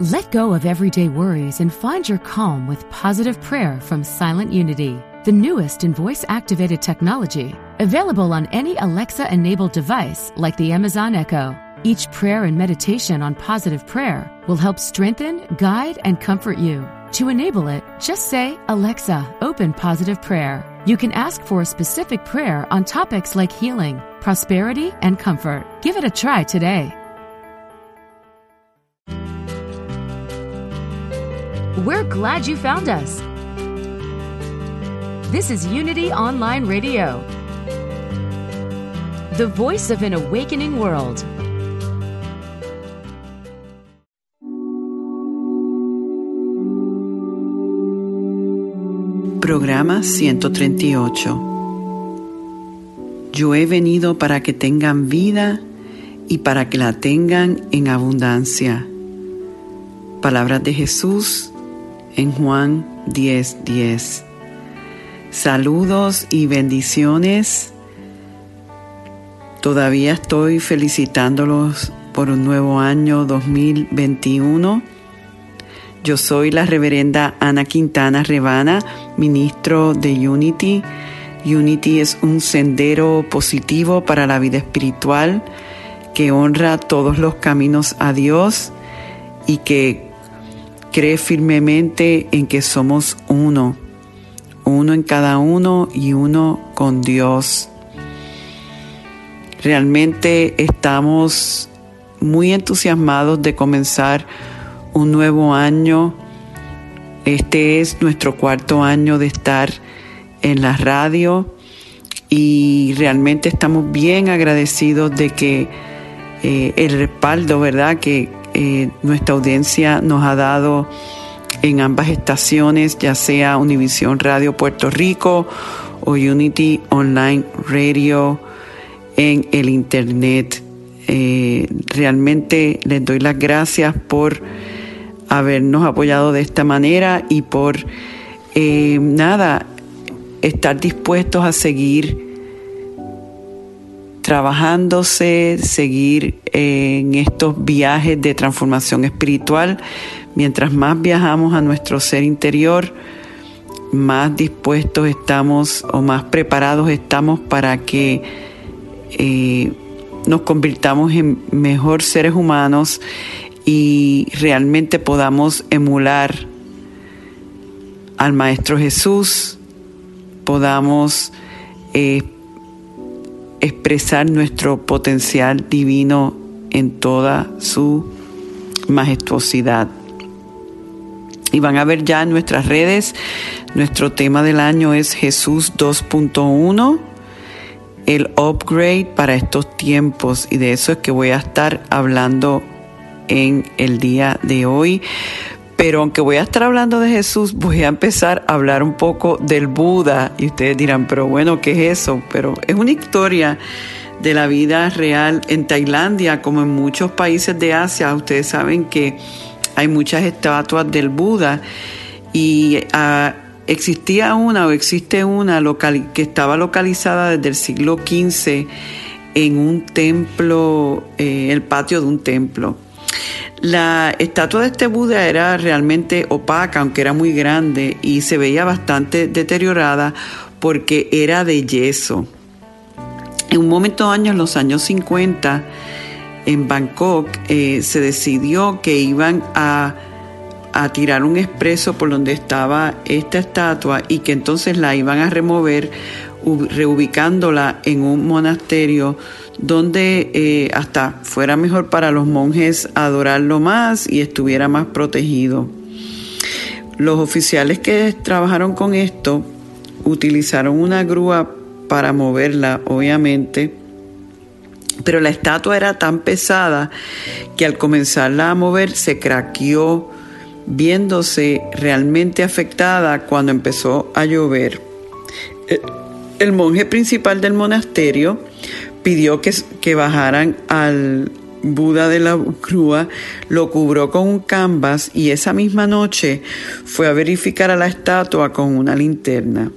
Let go of everyday worries and find your calm with positive prayer from Silent Unity, the newest in voice activated technology, available on any Alexa enabled device like the Amazon Echo. Each prayer and meditation on positive prayer will help strengthen, guide, and comfort you. To enable it, just say, Alexa, open positive prayer. You can ask for a specific prayer on topics like healing, prosperity, and comfort. Give it a try today. We're glad you found us. This is Unity Online Radio, the voice of an awakening world. Programa 138. Yo he venido para que tengan vida y para que la tengan en abundancia. Palabras de Jesús en Juan 10:10. 10. Saludos y bendiciones. Todavía estoy felicitándolos por un nuevo año 2021 yo soy la reverenda Ana Quintana Rebana, ministro de Unity. Unity es un sendero positivo para la vida espiritual que honra todos los caminos a Dios y que cree firmemente en que somos uno, uno en cada uno y uno con Dios. Realmente estamos muy entusiasmados de comenzar un nuevo año. Este es nuestro cuarto año de estar en la radio y realmente estamos bien agradecidos de que eh, el respaldo, ¿verdad?, que eh, nuestra audiencia nos ha dado en ambas estaciones, ya sea Univisión Radio Puerto Rico o Unity Online Radio en el Internet. Eh, realmente les doy las gracias por habernos apoyado de esta manera y por eh, nada, estar dispuestos a seguir trabajándose, seguir en estos viajes de transformación espiritual. Mientras más viajamos a nuestro ser interior, más dispuestos estamos o más preparados estamos para que eh, nos convirtamos en mejor seres humanos y realmente podamos emular al Maestro Jesús, podamos eh, expresar nuestro potencial divino en toda su majestuosidad. Y van a ver ya en nuestras redes, nuestro tema del año es Jesús 2.1, el upgrade para estos tiempos. Y de eso es que voy a estar hablando en el día de hoy. Pero aunque voy a estar hablando de Jesús, voy a empezar a hablar un poco del Buda. Y ustedes dirán, pero bueno, ¿qué es eso? Pero es una historia de la vida real en Tailandia, como en muchos países de Asia. Ustedes saben que hay muchas estatuas del Buda y ah, existía una o existe una que estaba localizada desde el siglo XV en un templo, eh, el patio de un templo. La estatua de este Buda era realmente opaca, aunque era muy grande, y se veía bastante deteriorada porque era de yeso. En un momento años, en los años 50, en Bangkok, eh, se decidió que iban a, a tirar un expreso por donde estaba esta estatua y que entonces la iban a remover, reubicándola en un monasterio donde eh, hasta fuera mejor para los monjes adorarlo más y estuviera más protegido. Los oficiales que trabajaron con esto utilizaron una grúa para moverla, obviamente, pero la estatua era tan pesada que al comenzarla a mover se craqueó, viéndose realmente afectada cuando empezó a llover. Eh, el monje principal del monasterio pidió que, que bajaran al Buda de la Crúa, lo cubrió con un canvas y esa misma noche fue a verificar a la estatua con una linterna.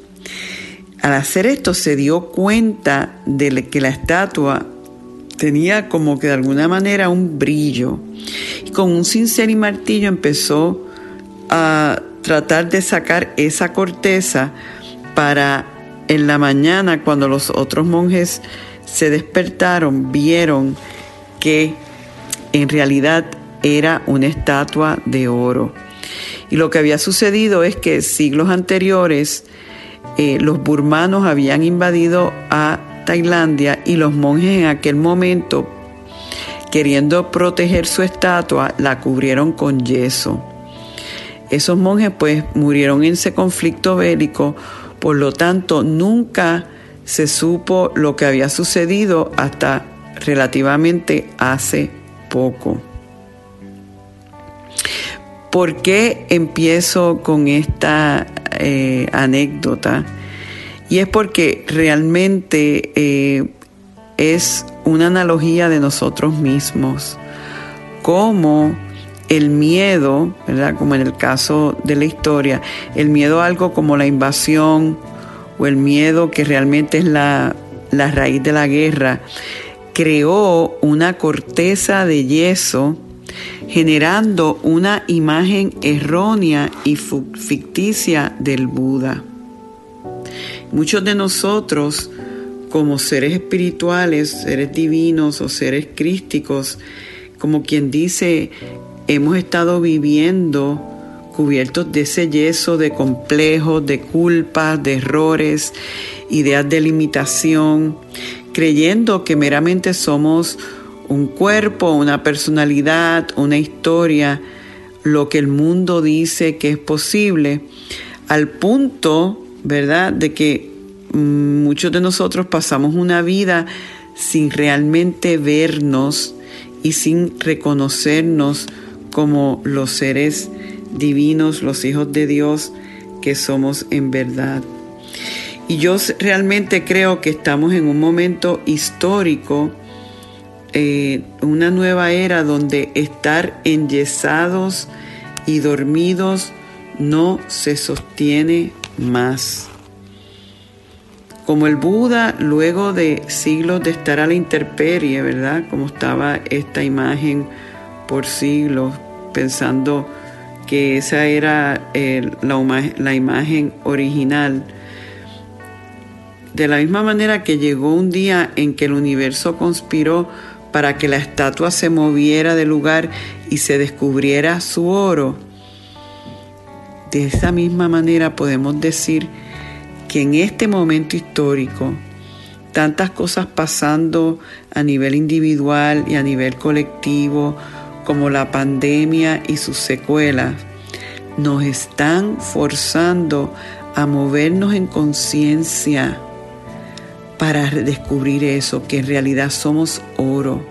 Al hacer esto se dio cuenta de que la estatua tenía como que de alguna manera un brillo. Y con un cincel y martillo empezó a tratar de sacar esa corteza para en la mañana cuando los otros monjes se despertaron, vieron que en realidad era una estatua de oro. Y lo que había sucedido es que siglos anteriores eh, los burmanos habían invadido a Tailandia y los monjes en aquel momento, queriendo proteger su estatua, la cubrieron con yeso. Esos monjes pues murieron en ese conflicto bélico, por lo tanto nunca se supo lo que había sucedido hasta relativamente hace poco. ¿Por qué empiezo con esta eh, anécdota? Y es porque realmente eh, es una analogía de nosotros mismos, como el miedo, ¿verdad? Como en el caso de la historia, el miedo a algo como la invasión o el miedo que realmente es la, la raíz de la guerra, creó una corteza de yeso generando una imagen errónea y ficticia del Buda. Muchos de nosotros, como seres espirituales, seres divinos o seres crísticos, como quien dice, hemos estado viviendo cubiertos de ese yeso de complejos, de culpas, de errores, ideas de limitación, creyendo que meramente somos un cuerpo, una personalidad, una historia, lo que el mundo dice que es posible, al punto, ¿verdad?, de que mm, muchos de nosotros pasamos una vida sin realmente vernos y sin reconocernos como los seres divinos, los hijos de Dios que somos en verdad. Y yo realmente creo que estamos en un momento histórico eh, una nueva era donde estar enyesados y dormidos no se sostiene más. Como el Buda, luego de siglos de estar a la intemperie, ¿verdad? Como estaba esta imagen por siglos, pensando que esa era eh, la, la imagen original. De la misma manera que llegó un día en que el universo conspiró para que la estatua se moviera del lugar y se descubriera su oro. De esa misma manera podemos decir que en este momento histórico, tantas cosas pasando a nivel individual y a nivel colectivo, como la pandemia y sus secuelas, nos están forzando a movernos en conciencia para descubrir eso, que en realidad somos oro.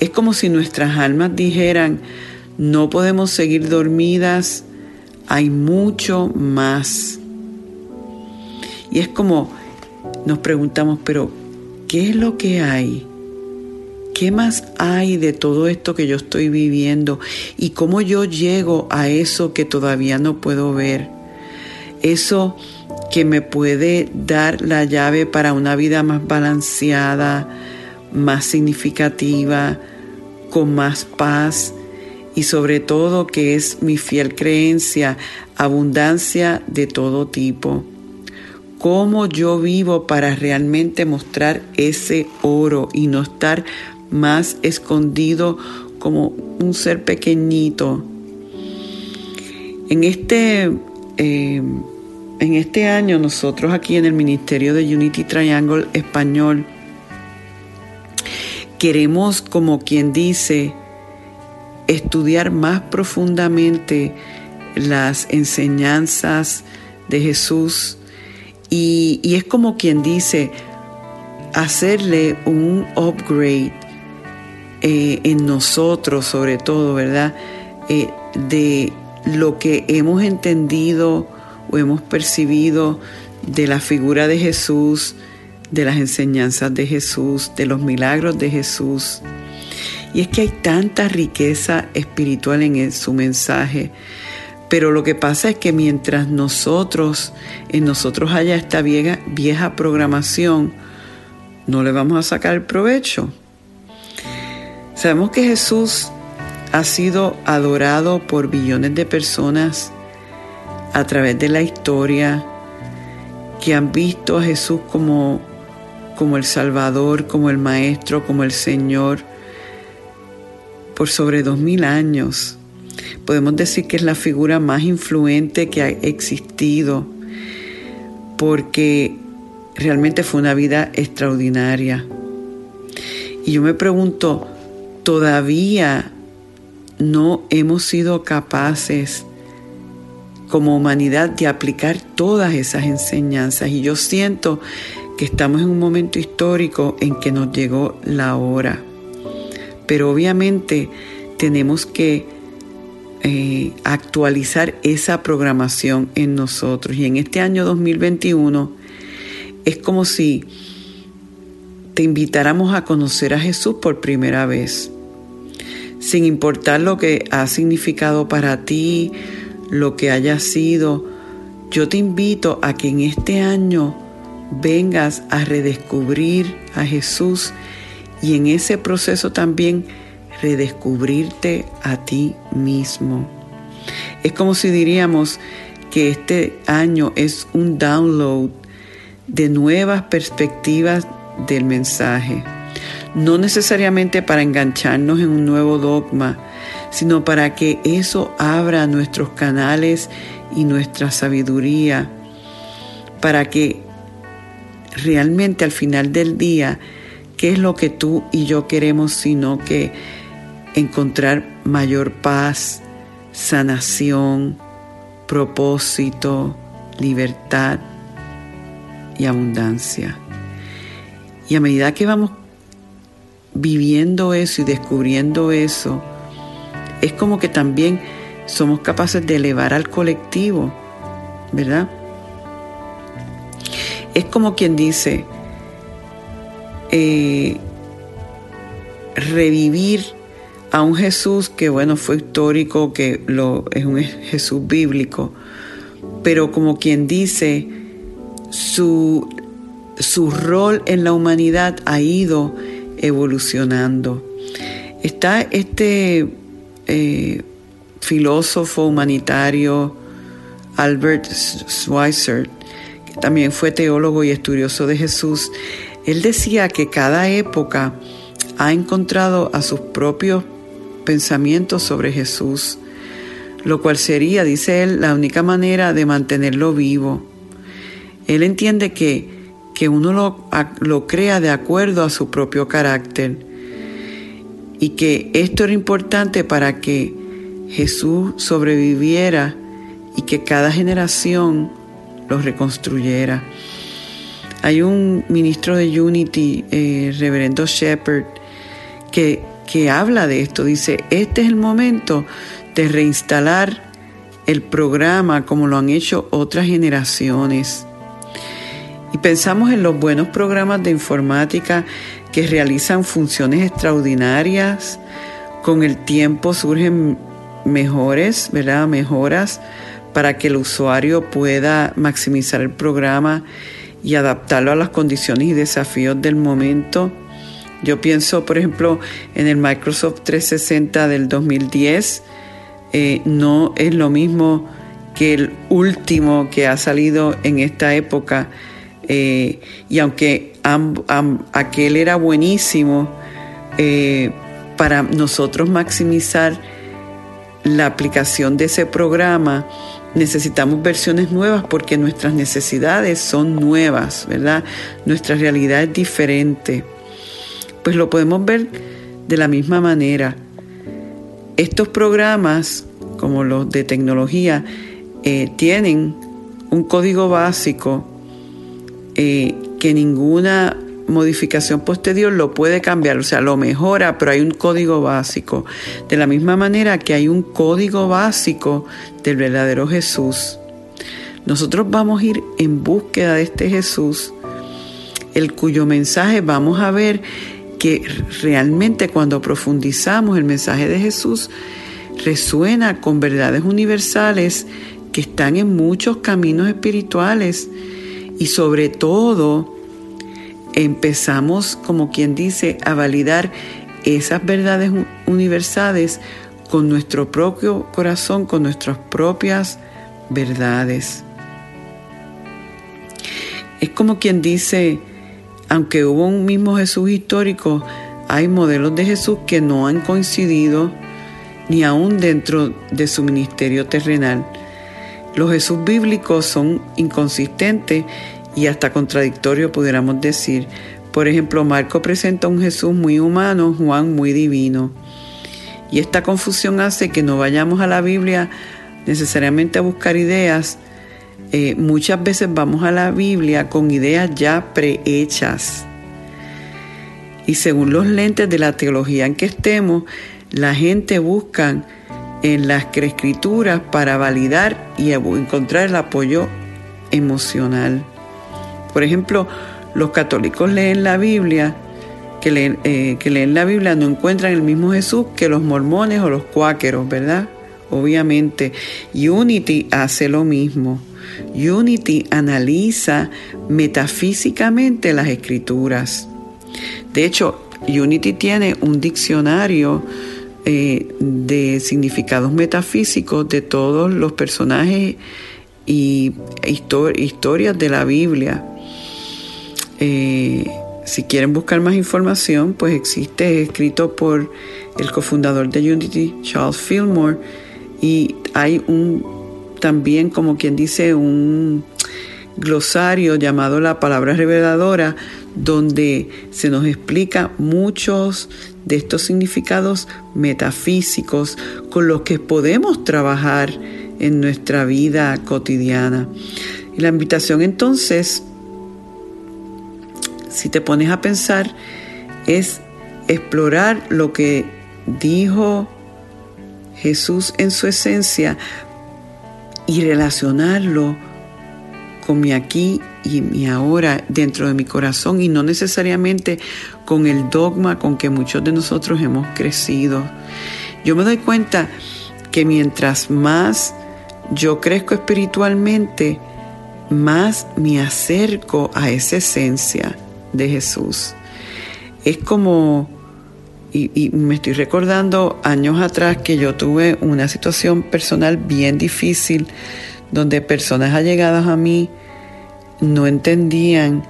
Es como si nuestras almas dijeran, no podemos seguir dormidas, hay mucho más. Y es como nos preguntamos, pero ¿qué es lo que hay? ¿Qué más hay de todo esto que yo estoy viviendo? ¿Y cómo yo llego a eso que todavía no puedo ver? Eso que me puede dar la llave para una vida más balanceada, más significativa, con más paz y sobre todo que es mi fiel creencia, abundancia de todo tipo. Cómo yo vivo para realmente mostrar ese oro y no estar más escondido como un ser pequeñito. En este eh, en este año nosotros aquí en el Ministerio de Unity Triangle Español queremos, como quien dice, estudiar más profundamente las enseñanzas de Jesús y, es como quien dice, hacerle un upgrade eh, en nosotros sobre todo, ¿verdad? Eh, de lo que hemos entendido o hemos percibido de la figura de Jesús, de las enseñanzas de Jesús, de los milagros de Jesús. Y es que hay tanta riqueza espiritual en su mensaje. Pero lo que pasa es que mientras nosotros, en nosotros haya esta vieja, vieja programación, no le vamos a sacar provecho. Sabemos que Jesús ha sido adorado por billones de personas a través de la historia que han visto a Jesús como, como el Salvador, como el Maestro, como el Señor por sobre dos mil años. Podemos decir que es la figura más influente que ha existido porque realmente fue una vida extraordinaria. Y yo me pregunto, ¿todavía no hemos sido capaces como humanidad de aplicar todas esas enseñanzas? Y yo siento que estamos en un momento histórico en que nos llegó la hora. Pero obviamente tenemos que eh, actualizar esa programación en nosotros. Y en este año 2021 es como si te invitáramos a conocer a Jesús por primera vez, sin importar lo que ha significado para ti, lo que haya sido. Yo te invito a que en este año vengas a redescubrir a Jesús y en ese proceso también redescubrirte a ti mismo. Es como si diríamos que este año es un download de nuevas perspectivas del mensaje, no necesariamente para engancharnos en un nuevo dogma, sino para que eso abra nuestros canales y nuestra sabiduría, para que realmente al final del día, ¿qué es lo que tú y yo queremos sino que encontrar mayor paz, sanación, propósito, libertad y abundancia. Y a medida que vamos viviendo eso y descubriendo eso, es como que también somos capaces de elevar al colectivo, ¿verdad? Es como quien dice, eh, revivir a un Jesús que, bueno, fue histórico, que lo, es un Jesús bíblico, pero como quien dice, su, su rol en la humanidad ha ido evolucionando. Está este eh, filósofo humanitario, Albert Schweitzer, que también fue teólogo y estudioso de Jesús, él decía que cada época ha encontrado a sus propios pensamientos sobre Jesús, lo cual sería, dice él, la única manera de mantenerlo vivo. Él entiende que, que uno lo, lo crea de acuerdo a su propio carácter y que esto era importante para que Jesús sobreviviera y que cada generación lo reconstruyera. Hay un ministro de Unity, eh, reverendo Shepherd, que que habla de esto. Dice, este es el momento de reinstalar el programa como lo han hecho otras generaciones. Y pensamos en los buenos programas de informática que realizan funciones extraordinarias. Con el tiempo surgen mejores, ¿verdad? Mejoras para que el usuario pueda maximizar el programa y adaptarlo a las condiciones y desafíos del momento. Yo pienso, por ejemplo, en el Microsoft 360 del 2010, eh, no es lo mismo que el último que ha salido en esta época. Eh, y aunque aquel era buenísimo, eh, para nosotros maximizar la aplicación de ese programa, necesitamos versiones nuevas porque nuestras necesidades son nuevas, ¿verdad? Nuestra realidad es diferente pues lo podemos ver de la misma manera. Estos programas, como los de tecnología, eh, tienen un código básico que ninguna modificación posterior lo puede cambiar, o sea, lo mejora, pero hay un código básico. De la misma manera que hay un código básico del verdadero Jesús. Nosotros vamos a ir en búsqueda de este Jesús, el cuyo mensaje vamos a ver que realmente cuando profundizamos el mensaje de Jesús resuena con verdades universales que están en muchos caminos espirituales y sobre todo empezamos, como quien dice, a validar esas verdades universales con nuestro propio corazón, con nuestras propias verdades. Es como quien dice, aunque hubo un mismo Jesús histórico, hay modelos de Jesús que no han coincidido ni aún dentro de su ministerio terrenal. Los Jesús bíblicos son inconsistentes y hasta contradictorios, pudiéramos decir. Por ejemplo, Marco presenta un Jesús muy humano, Juan muy divino. Y esta confusión hace que no vayamos a la Biblia necesariamente a buscar ideas. Eh, muchas veces vamos a la Biblia con ideas ya prehechas. Y según los lentes de la teología en que estemos, la gente busca en las escrituras para validar y encontrar el apoyo emocional. Por ejemplo, los católicos leen la Biblia, que leen, eh, que leen la Biblia no encuentran el mismo Jesús que los mormones o los cuáqueros, ¿verdad? Obviamente. Unity hace lo mismo. Unity analiza metafísicamente las escrituras. De hecho, Unity tiene un diccionario eh, de significados metafísicos de todos los personajes y historias de la Biblia. Eh, si quieren buscar más información, pues existe, escrito por el cofundador de Unity, Charles Fillmore, y hay un también, como quien dice, un glosario llamado La Palabra Reveladora, donde se nos explica muchos de estos significados metafísicos con los que podemos trabajar en nuestra vida cotidiana. Y la invitación entonces, si te pones a pensar, es explorar lo que dijo Jesús en su esencia y relacionarlo con mi aquí y mi ahora dentro de mi corazón y no necesariamente con el dogma con que muchos de nosotros hemos crecido. Yo me doy cuenta que mientras más yo crezco espiritualmente, más me acerco a esa esencia de Jesús. Es como, y, me estoy recordando años atrás que yo tuve una situación personal bien difícil donde personas allegadas a mí no entendían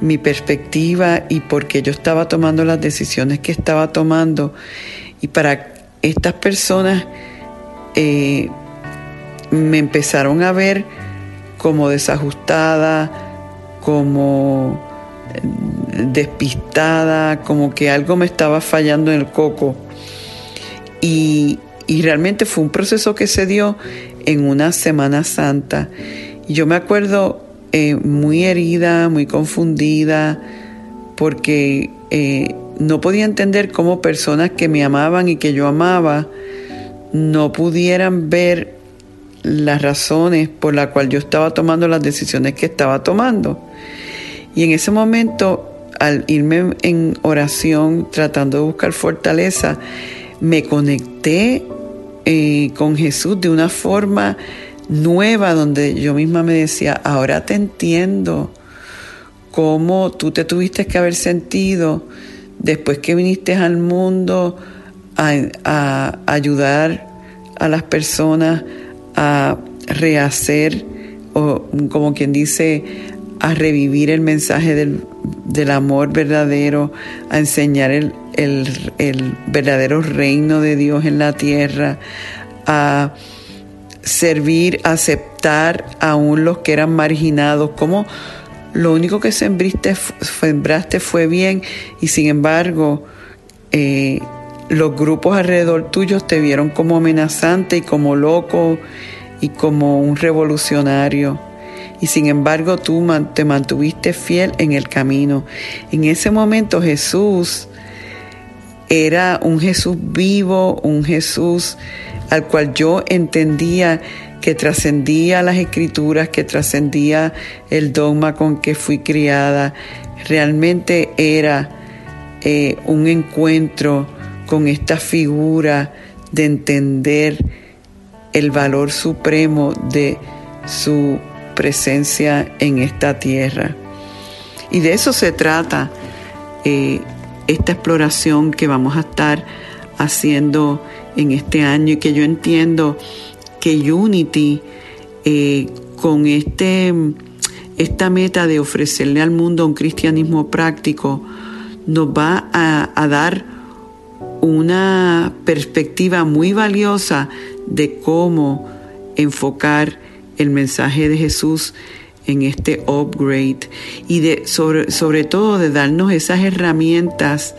mi perspectiva y por qué yo estaba tomando las decisiones que estaba tomando. Y para estas personas eh, me empezaron a ver como desajustada, como despistada, como que algo me estaba fallando en el coco. Y, y realmente fue un proceso que se dio en una Semana Santa. Y yo me acuerdo eh, muy herida, muy confundida, porque eh, no podía entender cómo personas que me amaban y que yo amaba no pudieran ver las razones por las cuales yo estaba tomando las decisiones que estaba tomando. Y en ese momento, al irme en oración, tratando de buscar fortaleza, me conecté eh, con Jesús de una forma nueva, donde yo misma me decía, ahora te entiendo cómo tú te tuviste que haber sentido después que viniste al mundo a, ayudar a las personas a rehacer o como quien dice a revivir el mensaje del, del amor verdadero, a enseñar el, el, verdadero reino de Dios en la tierra, a servir, aceptar aún los que eran marginados, como lo único que sembraste, fue bien y sin embargo eh, los grupos alrededor tuyos te vieron como amenazante y como loco y como un revolucionario y sin embargo tú te mantuviste fiel en el camino. En ese momento Jesús era un Jesús vivo, un Jesús al cual yo entendía que trascendía las escrituras, que trascendía el dogma con que fui criada. Realmente era eh, un encuentro con esta figura de entender el valor supremo de su presencia en esta tierra. Y de eso se trata, eh, esta exploración que vamos a estar haciendo en este año y que yo entiendo que Unity eh, con este, esta meta de ofrecerle al mundo un cristianismo práctico nos va a dar una perspectiva muy valiosa de cómo enfocar el mensaje de Jesús en este upgrade y de sobre, sobre todo de darnos esas herramientas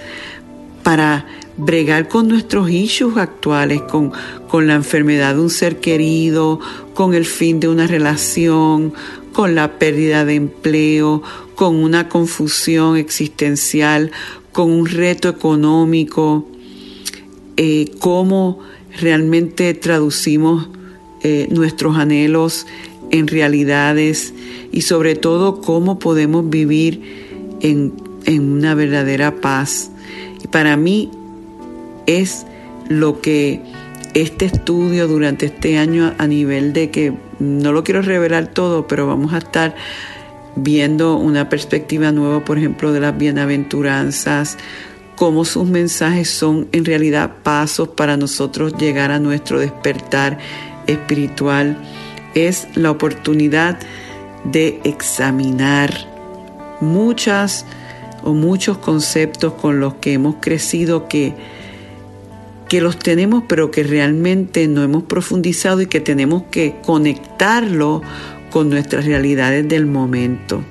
para bregar con nuestros issues actuales, con, con la enfermedad de un ser querido, con el fin de una relación, con la pérdida de empleo, con una confusión existencial, con un reto económico, eh, cómo realmente traducimos eh, nuestros anhelos en realidades y sobre todo cómo podemos vivir en, en una verdadera paz. Y para mí es lo que este estudio durante este año a nivel de que no lo quiero revelar todo, pero vamos a estar viendo una perspectiva nueva, por ejemplo, de las bienaventuranzas, cómo sus mensajes son en realidad pasos para nosotros llegar a nuestro despertar espiritual. Es la oportunidad de examinar muchas o muchos conceptos con los que hemos crecido que, que los tenemos pero que realmente no hemos profundizado y que tenemos que conectarlo con nuestras realidades del momento.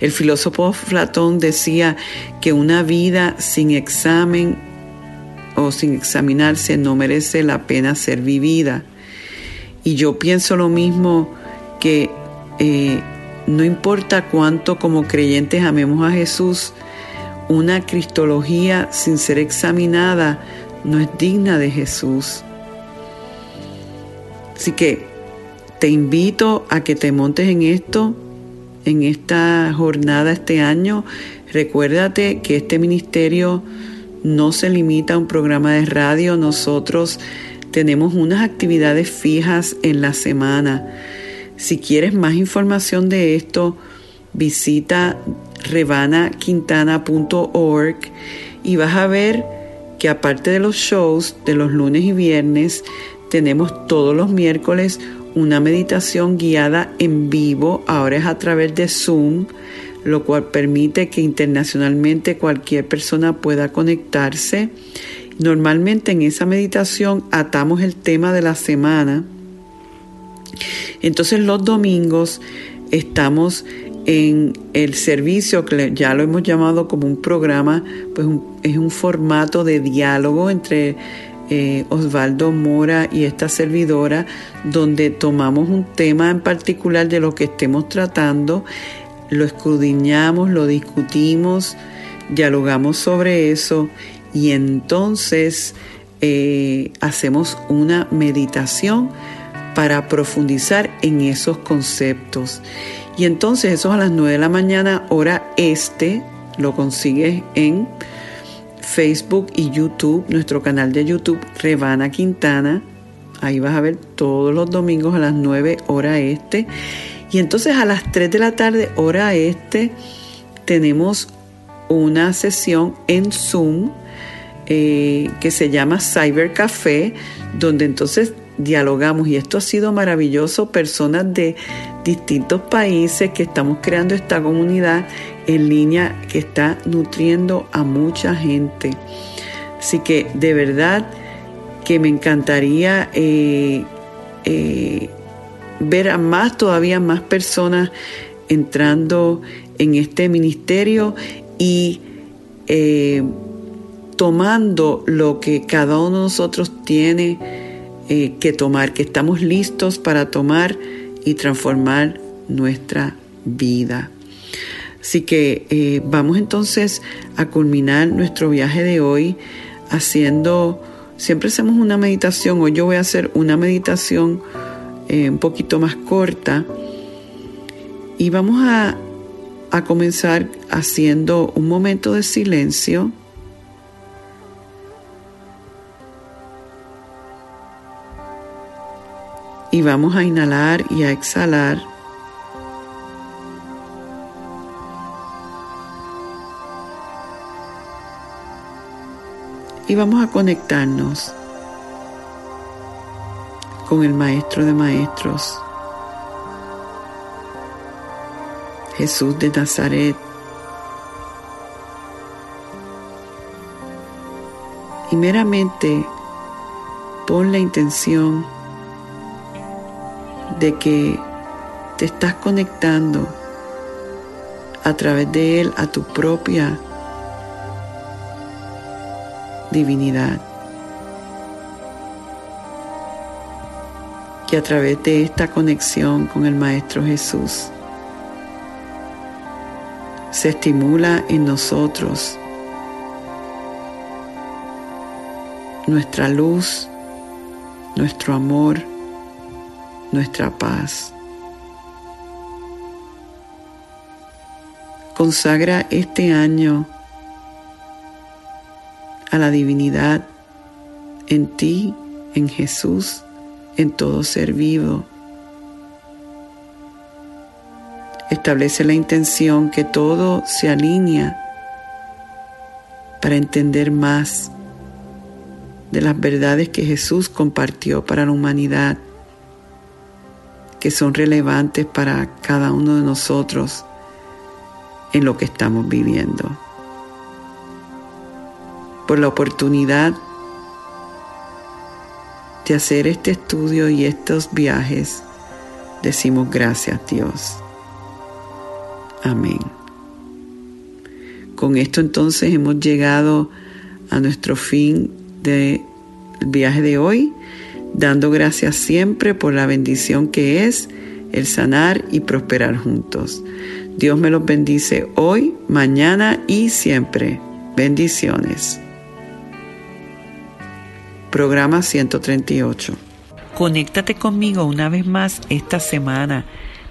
El filósofo Platón decía que una vida sin examen o sin examinarse no merece la pena ser vivida. Y yo pienso lo mismo que eh, no importa cuánto como creyentes amemos a Jesús, una cristología sin ser examinada no es digna de Jesús. Así que te invito a que te montes en esto, en esta jornada este año. Recuérdate que este ministerio no se limita a un programa de radio, nosotros tenemos unas actividades fijas en la semana. Si quieres más información de esto, visita revanaquintana.org y vas a ver que aparte de los shows de los lunes y viernes, tenemos todos los miércoles una meditación guiada en vivo, ahora es a través de Zoom, lo cual permite que internacionalmente cualquier persona pueda conectarse. Normalmente en esa meditación atamos el tema de la semana. Entonces los domingos estamos en el servicio que ya lo hemos llamado como un programa, pues es un formato de diálogo entre eh, Osvaldo Mora y esta servidora, donde tomamos un tema en particular de lo que estemos tratando, lo escudriñamos, lo discutimos, dialogamos sobre eso y entonces eh, hacemos una meditación para profundizar en esos conceptos. Y entonces eso a las 9 de la mañana, hora este, lo consigues en Facebook y YouTube, nuestro canal de YouTube, Revana Quintana. Ahí vas a ver todos los domingos a las 9 hora este. Y entonces a las 3 de la tarde hora este tenemos una sesión en Zoom eh, que se llama Cyber Café, donde entonces dialogamos y esto ha sido maravilloso, personas de distintos países que estamos creando esta comunidad en línea que está nutriendo a mucha gente. Así que de verdad que me encantaría eh, eh, ver a más, todavía más personas entrando en este ministerio y eh, tomando lo que cada uno de nosotros tiene que tomar, que estamos listos para tomar y transformar nuestra vida. Así que eh, vamos entonces a culminar nuestro viaje de hoy haciendo, siempre hacemos una meditación, hoy yo voy a hacer una meditación eh, un poquito más corta y vamos a, a comenzar haciendo un momento de silencio. Y vamos a inhalar y a exhalar. Y vamos a conectarnos con el Maestro de Maestros, Jesús de Nazaret. Y meramente pon la intención de que te estás conectando a través de Él a tu propia divinidad. Que a través de esta conexión con el Maestro Jesús se estimula en nosotros nuestra luz, nuestro amor, nuestra paz. Consagra este año a la divinidad en ti, en Jesús, en todo ser vivo. Establece la intención que todo se alinea para entender más de las verdades que Jesús compartió para la humanidad, que son relevantes para cada uno de nosotros en lo que estamos viviendo. Por la oportunidad de hacer este estudio y estos viajes, decimos gracias Dios. Amén. Con esto entonces hemos llegado a nuestro fin del viaje de hoy, dando gracias siempre por la bendición que es el sanar y prosperar juntos. Dios me los bendice hoy, mañana y siempre. Bendiciones. Programa 138. Conéctate conmigo una vez más esta semana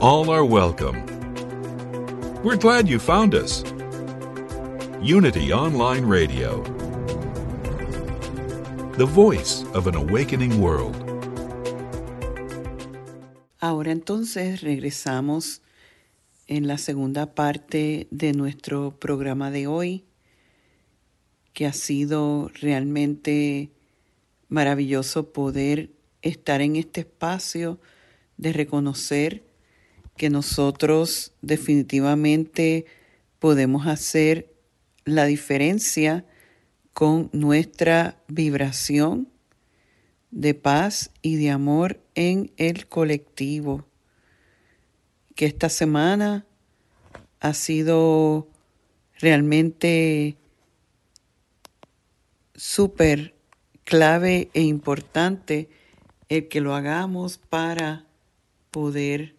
All are welcome. We're glad you found us. Unity Online Radio, the voice of an awakening world. Ahora entonces regresamos en la segunda parte de nuestro programa de hoy, que ha sido realmente maravilloso poder estar en este espacio de reconocer que nosotros definitivamente podemos hacer la diferencia con nuestra vibración de paz y de amor en el colectivo. Que esta semana ha sido realmente súper clave e importante el que lo hagamos para poder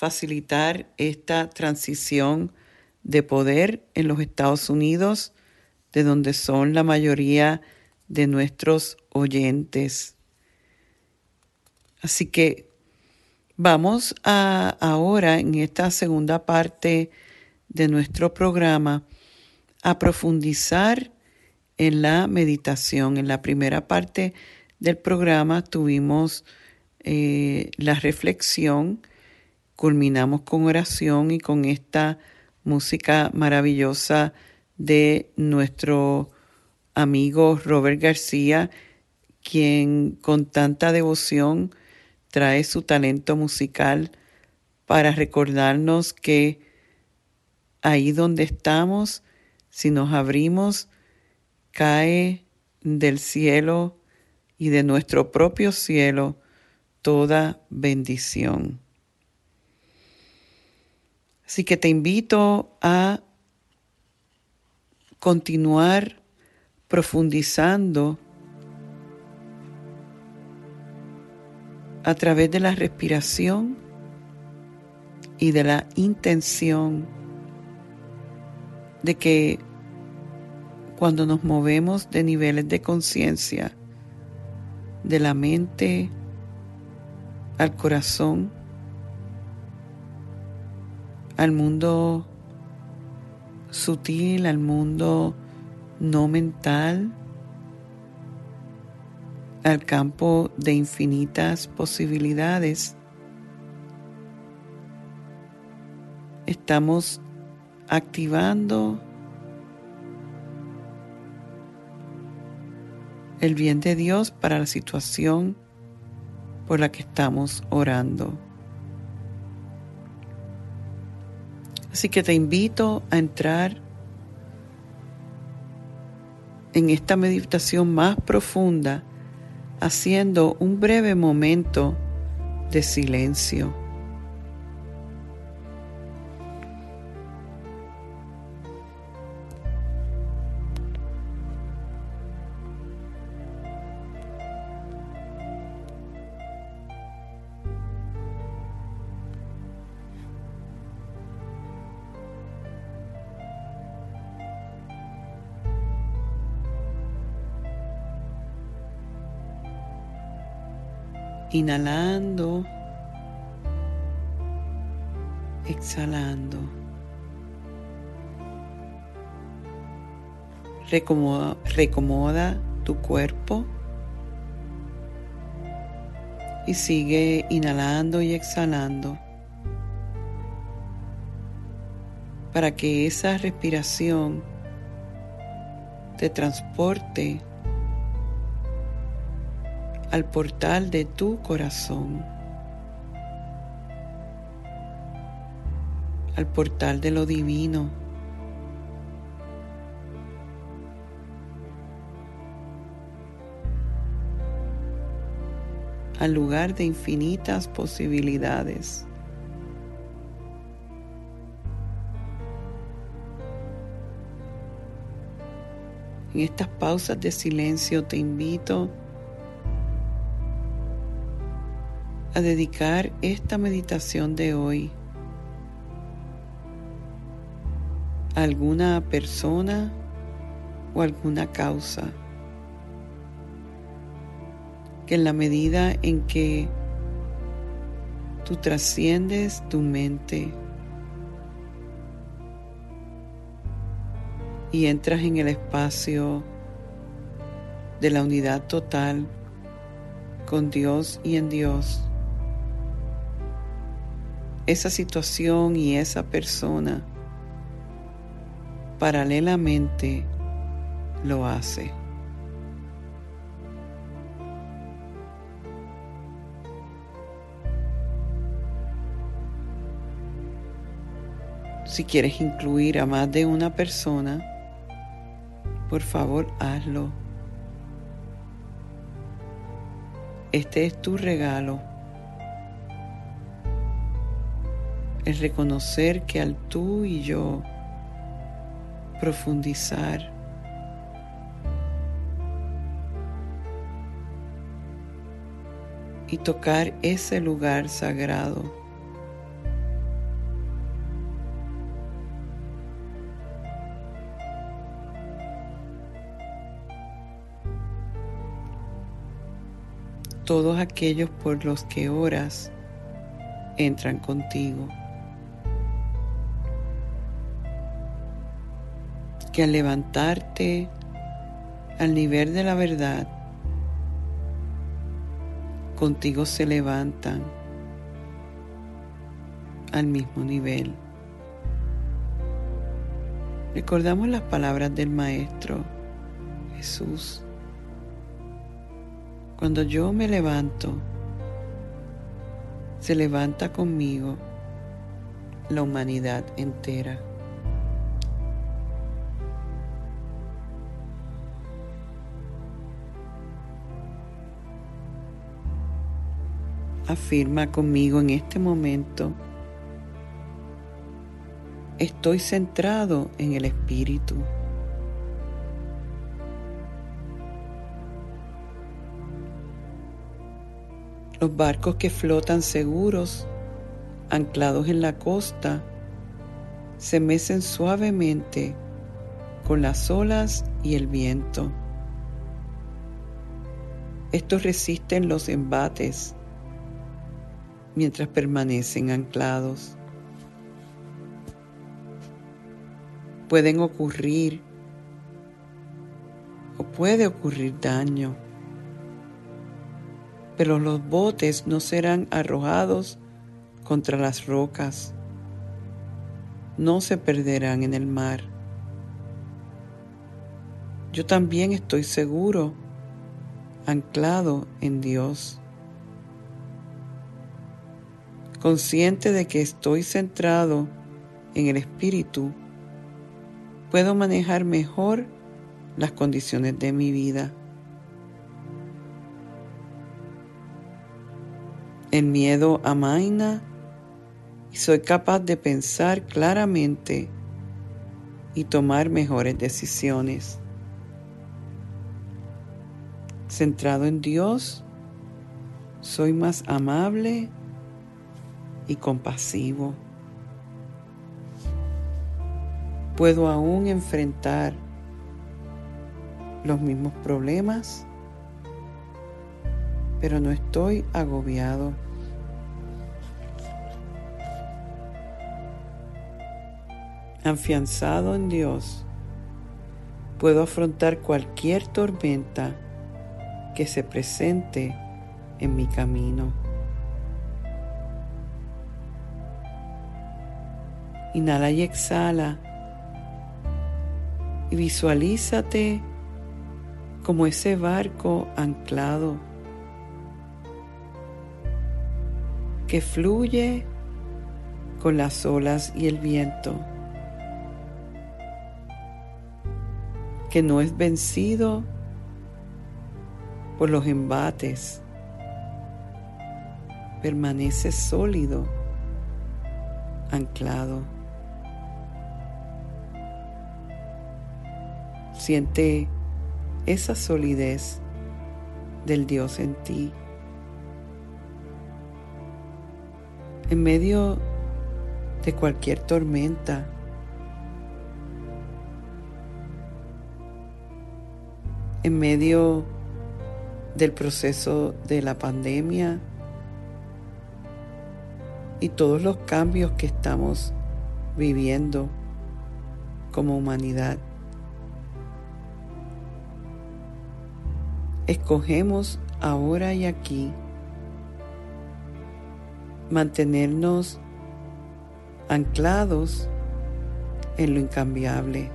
facilitar esta transición de poder en los Estados Unidos, de donde son la mayoría de nuestros oyentes. Así que vamos a ahora en esta segunda parte de nuestro programa a profundizar en la meditación. En la primera parte del programa tuvimos eh, la reflexión, culminamos con oración y con esta música maravillosa de nuestro amigo Robert García, quien con tanta devoción trae su talento musical para recordarnos que ahí donde estamos, si nos abrimos, cae del cielo y de nuestro propio cielo toda bendición. Así que te invito a continuar profundizando a través de la respiración y de la intención de que cuando nos movemos de niveles de conciencia, de la mente al corazón, al mundo sutil, al mundo no mental, al campo de infinitas posibilidades. Estamos activando el bien de Dios para la situación por la que estamos orando. Así que te invito a entrar en esta meditación más profunda haciendo un breve momento de silencio. Inhalando, exhalando. Recomoda, tu cuerpo. Y sigue inhalando y exhalando. Para que esa respiración te transporte al portal de tu corazón, al portal de lo divino. al lugar de infinitas posibilidades. En estas pausas de silencio te invito a dedicar esta meditación de hoy a alguna persona o alguna causa. Que en la medida en que tú trasciendes tu mente y entras en el espacio de la unidad total con Dios y en Dios, esa situación y esa persona paralelamente lo hace. Si quieres incluir a más de una persona, por favor hazlo. Este es tu regalo es reconocer que al tú y yo profundizar y tocar ese lugar sagrado. Todos aquellos por los que oras entran contigo. Que al levantarte al nivel de la verdad, contigo se levantan al mismo nivel. Recordamos las palabras del Maestro Jesús. Cuando yo me levanto, se levanta conmigo la humanidad entera. Afirma conmigo en este momento, estoy centrado en el Espíritu. Los barcos que flotan seguros, anclados en la costa, se mecen suavemente con las olas y el viento. Estos resisten los embates mientras permanecen anclados. Pueden ocurrir o puede ocurrir daño pero los botes no serán arrojados contra las rocas, no se perderán en el mar. Yo también estoy seguro, anclado en Dios, consciente de que estoy centrado en el Espíritu, puedo manejar mejor las condiciones de mi vida. El miedo amaina y soy capaz de pensar claramente y tomar mejores decisiones. Centrado en Dios, soy más amable y compasivo. Puedo aún enfrentar los mismos problemas pero no estoy agobiado. Afianzado en Dios, puedo afrontar cualquier tormenta que se presente en mi camino. Inhala y exhala y visualízate como ese barco anclado que fluye con las olas y el viento, que no es vencido por los embates, permanece sólido, anclado. Siente esa solidez del Dios en ti. en medio de cualquier tormenta. En medio del proceso de la pandemia y todos los cambios que estamos viviendo como humanidad. Escogemos ahora y aquí mantenernos anclados en lo incambiable.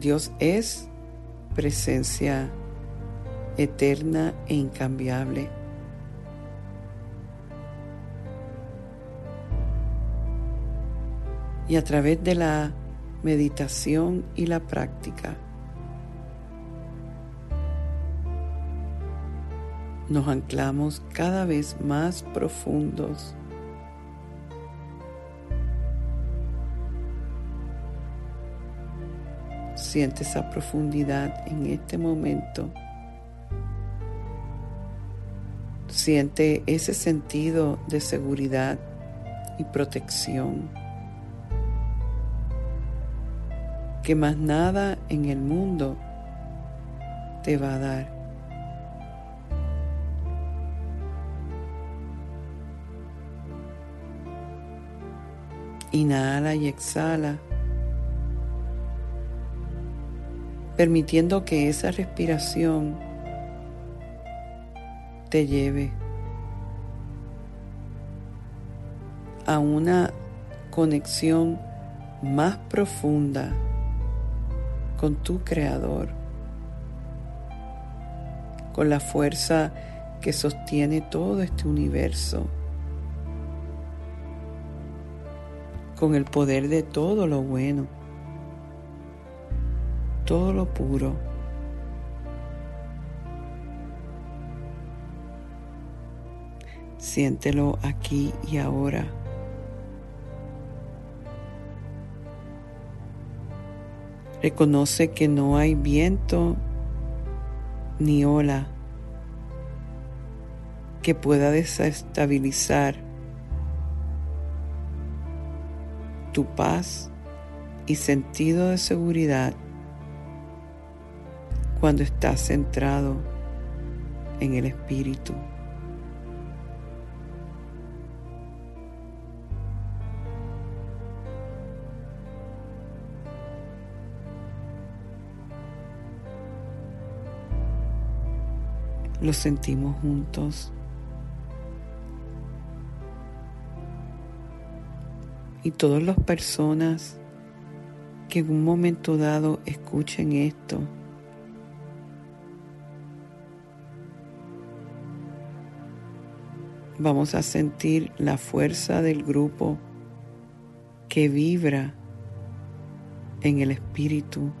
Dios es presencia eterna e incambiable. Y a través de la meditación y la práctica, nos anclamos cada vez más profundos. Siente esa profundidad en este momento. Siente ese sentido de seguridad y protección que más nada en el mundo te va a dar. Inhala y exhala. permitiendo que esa respiración te lleve a una conexión más profunda con tu creador, con la fuerza que sostiene todo este universo, con el poder de todo lo bueno, todo lo puro. Siéntelo aquí y ahora. Reconoce que no hay viento ni ola que pueda desestabilizar tu paz y sentido de seguridad cuando estás centrado en el Espíritu. Lo sentimos juntos. Y todas las personas que en un momento dado escuchen esto, vamos a sentir la fuerza del grupo que vibra en el espíritu,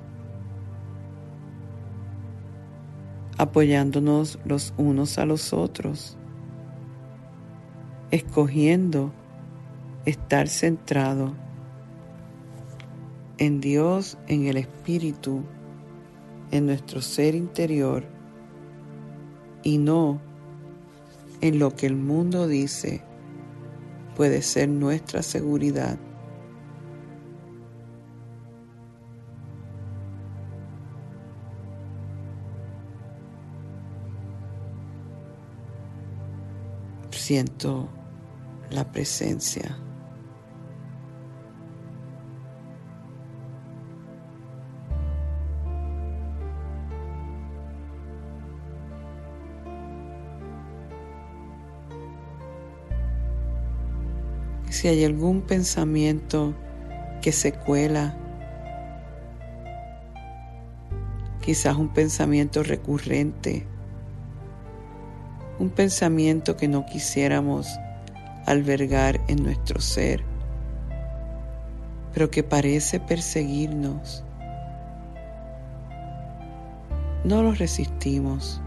apoyándonos los unos a los otros, escogiendo estar centrado en Dios, en el Espíritu, en nuestro ser interior y no en lo que el mundo dice puede ser nuestra seguridad. Siento la presencia. Si hay algún pensamiento que se cuela, quizás un pensamiento recurrente, un pensamiento que no quisiéramos albergar en nuestro ser, pero que parece perseguirnos. No lo resistimos,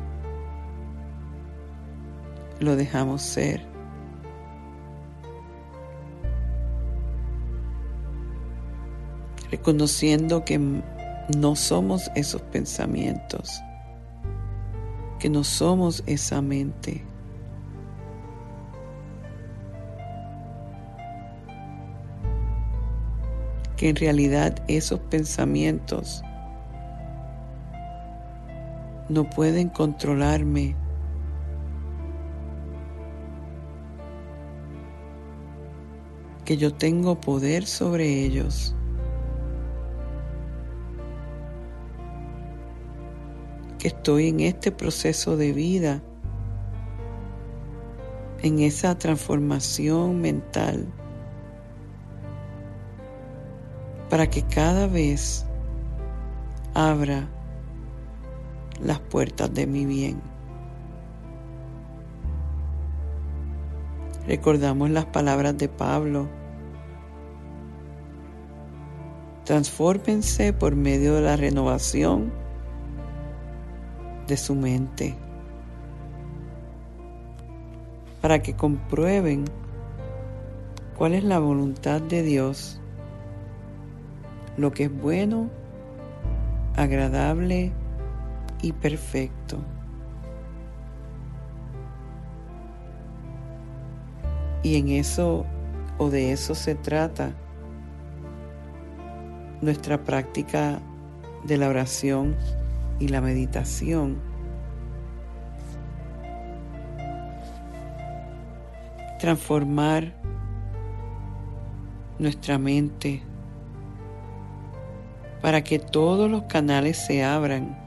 lo dejamos ser. Reconociendo que no somos esos pensamientos, que no somos esa mente. que en realidad esos pensamientos no pueden controlarme. que yo tengo poder sobre ellos. Que estoy en este proceso de vida, en esa transformación mental, para que cada vez abra las puertas de mi bien. Recordamos las palabras de Pablo. Transfórmense por medio de la renovación de su mente para que comprueben cuál es la voluntad de Dios, lo que es bueno, agradable y perfecto. Y en eso o de eso se trata nuestra práctica de la oración y la meditación transformar nuestra mente para que todos los canales se abran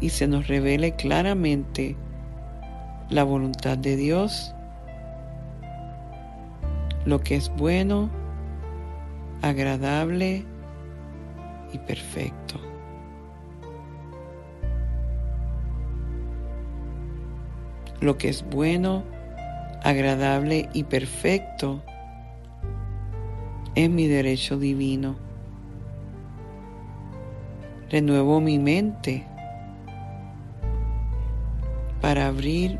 y se nos revele claramente la voluntad de Dios, lo que es bueno, agradable y perfecto. Lo que es bueno, agradable y perfecto es mi derecho divino. Renuevo mi mente para abrir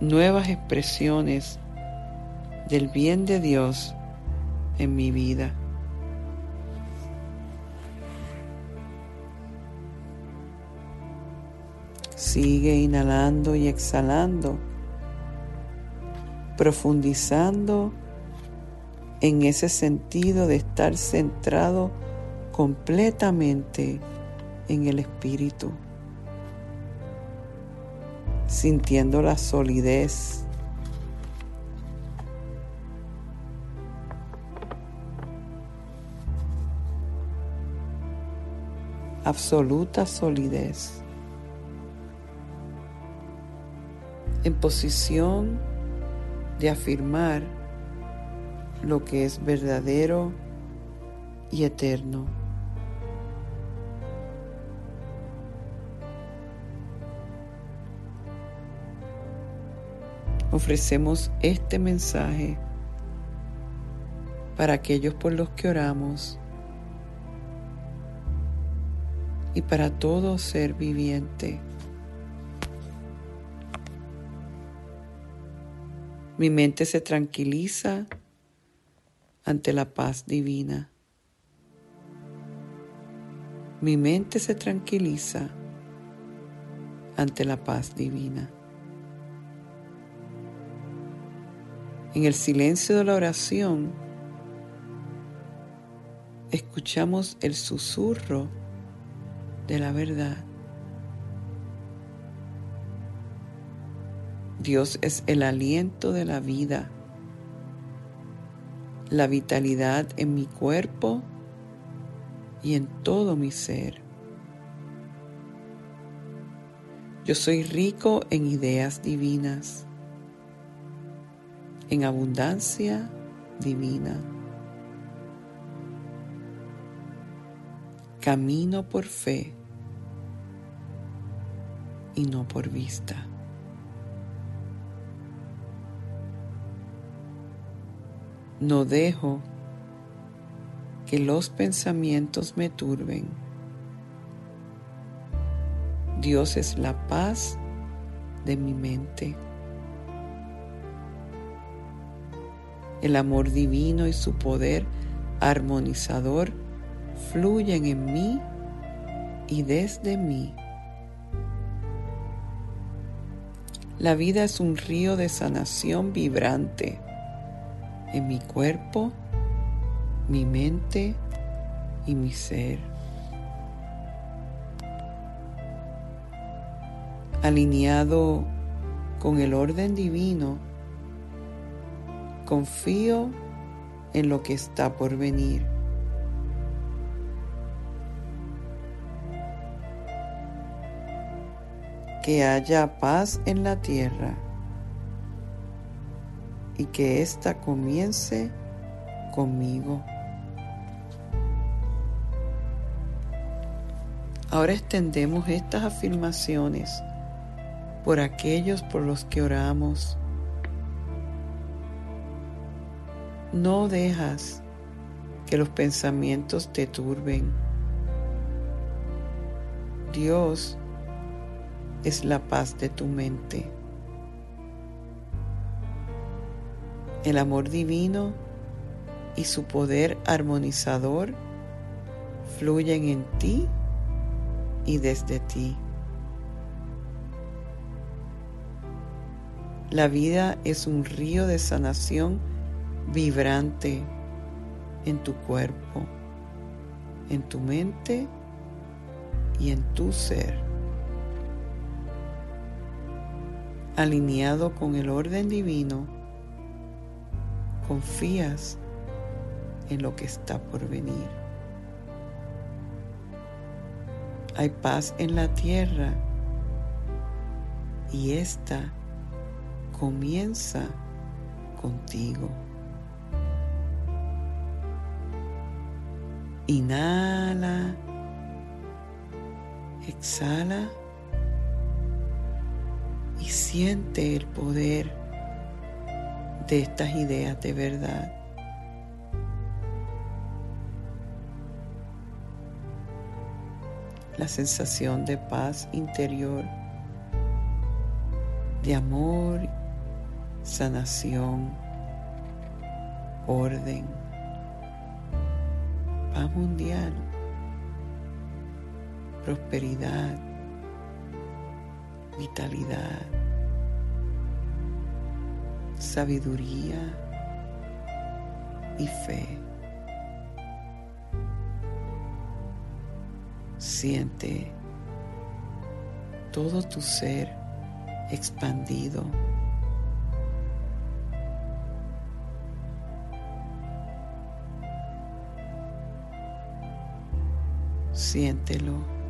nuevas expresiones del bien de Dios en mi vida. Sigue inhalando y exhalando, profundizando en ese sentido de estar centrado completamente en el Espíritu, sintiendo la solidez. absoluta solidez. En posición de afirmar lo que es verdadero y eterno. Ofrecemos este mensaje para aquellos por los que oramos y para todo ser viviente. Mi mente se tranquiliza ante la paz divina. Mi mente se tranquiliza ante la paz divina. En el silencio de la oración, escuchamos el susurro de la verdad. Dios es el aliento de la vida, la vitalidad en mi cuerpo y en todo mi ser. Yo soy rico en ideas divinas, en abundancia divina. Camino por fe y no por vista. No dejo que los pensamientos me turben. Dios es la paz de mi mente. El amor divino y su poder armonizador fluyen en mí y desde mí. La vida es un río de sanación vibrante en mi cuerpo, mi mente y mi ser. Alineado con el orden divino, confío en lo que está por venir. Que haya paz en la tierra y que ésta comience conmigo. Ahora extendemos estas afirmaciones por aquellos por los que oramos. No dejas que los pensamientos te turben. Dios es la paz de tu mente. El amor divino y su poder armonizador fluyen en ti y desde ti. La vida es un río de sanación vibrante en tu cuerpo, en tu mente y en tu ser. Alineado con el orden divino, confías en lo que está por venir. Hay paz en la tierra y esta comienza contigo. Inhala, exhala y siente el poder de estas ideas de verdad. La sensación de paz interior, de amor, sanación, orden, paz mundial, prosperidad, vitalidad sabiduría y fe. Siente todo tu ser expandido. Siéntelo.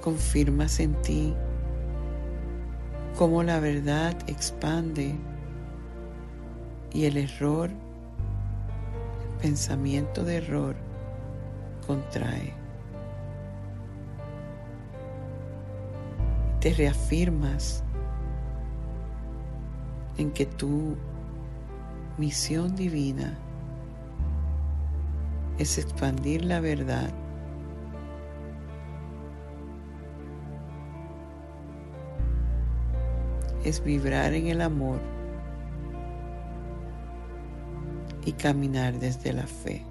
Confirmas en ti cómo la verdad expande y el error, el pensamiento de error, contrae. Te reafirmas en que tu misión divina es expandir la verdad es vibrar en el amor y caminar desde la fe.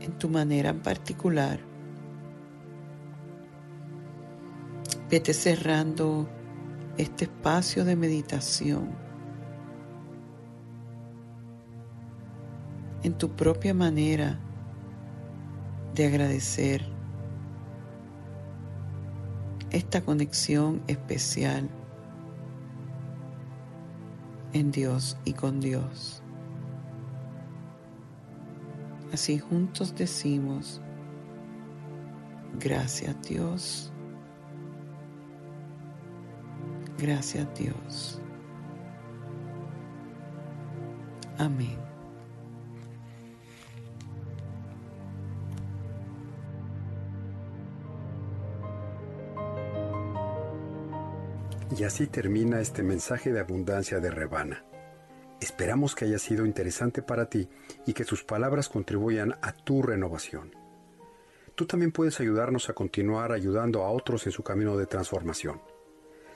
En tu manera particular, Vete cerrando este espacio de meditación en tu propia manera de agradecer esta conexión especial en Dios y con Dios. Así juntos decimos, gracias Dios. Gracias Dios. Amén. Y así termina este mensaje de abundancia de Rebana. Esperamos que haya sido interesante para ti y que sus palabras contribuyan a tu renovación. Tú también puedes ayudarnos a continuar ayudando a otros en su camino de transformación.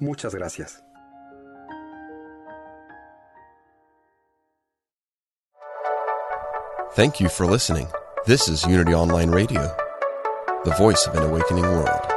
Muchas gracias. Thank you for listening. This is Unity Online Radio, the voice of an awakening world.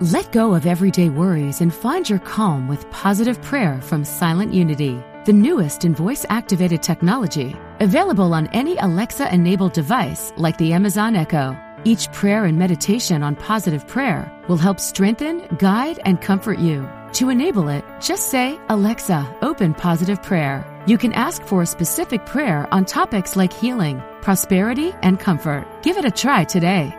Let go of everyday worries and find your calm with positive prayer from Silent Unity, the newest in voice activated technology, available on any Alexa enabled device like the Amazon Echo. Each prayer and meditation on positive prayer will help strengthen, guide, and comfort you. To enable it, just say, Alexa, open positive prayer. You can ask for a specific prayer on topics like healing, prosperity, and comfort. Give it a try today.